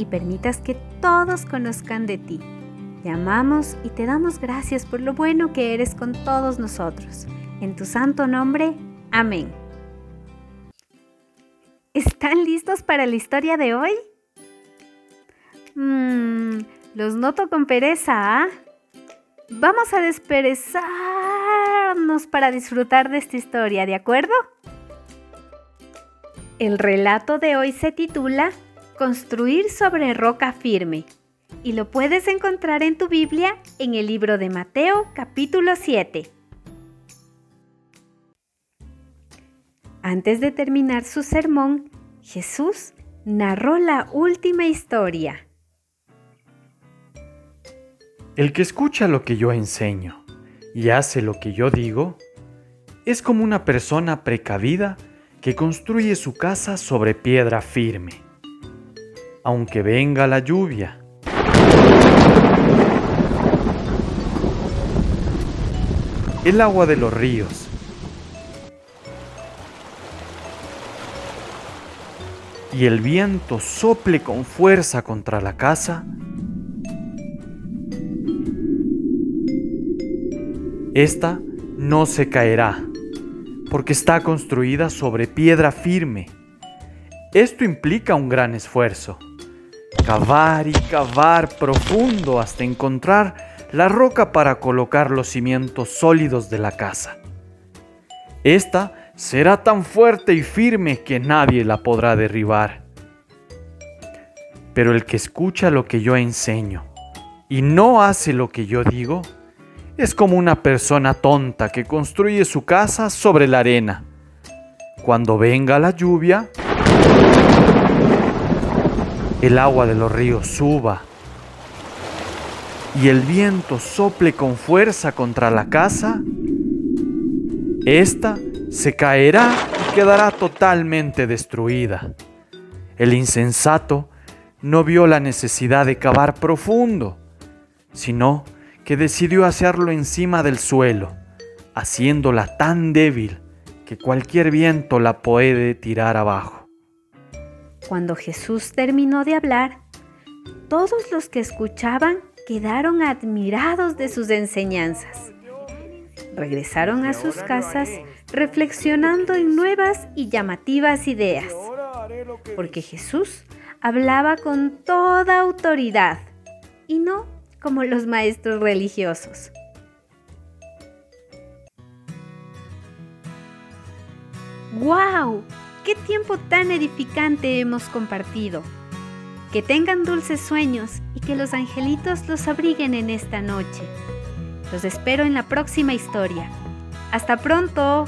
y permitas que todos conozcan de ti. Te amamos y te damos gracias por lo bueno que eres con todos nosotros. En tu santo nombre, amén. ¿Están listos para la historia de hoy? Mmm, los noto con pereza, ¿ah? Vamos a desperezarnos para disfrutar de esta historia, ¿de acuerdo? El relato de hoy se titula Construir sobre roca firme y lo puedes encontrar en tu Biblia en el libro de Mateo capítulo 7. Antes de terminar su sermón, Jesús narró la última historia. El que escucha lo que yo enseño y hace lo que yo digo, es como una persona precavida que construye su casa sobre piedra firme. Aunque venga la lluvia, el agua de los ríos, y el viento sople con fuerza contra la casa, esta no se caerá porque está construida sobre piedra firme. Esto implica un gran esfuerzo. Cavar y cavar profundo hasta encontrar la roca para colocar los cimientos sólidos de la casa. Esta será tan fuerte y firme que nadie la podrá derribar. Pero el que escucha lo que yo enseño y no hace lo que yo digo, es como una persona tonta que construye su casa sobre la arena. Cuando venga la lluvia, el agua de los ríos suba y el viento sople con fuerza contra la casa, esta se caerá y quedará totalmente destruida. El insensato no vio la necesidad de cavar profundo, sino que decidió hacerlo encima del suelo, haciéndola tan débil que cualquier viento la puede tirar abajo. Cuando Jesús terminó de hablar, todos los que escuchaban quedaron admirados de sus enseñanzas. Regresaron a sus casas reflexionando en nuevas y llamativas ideas, porque Jesús hablaba con toda autoridad y no como los maestros religiosos. ¡Wow! ¡Qué tiempo tan edificante hemos compartido! Que tengan dulces sueños y que los angelitos los abriguen en esta noche. Los espero en la próxima historia. ¡Hasta pronto!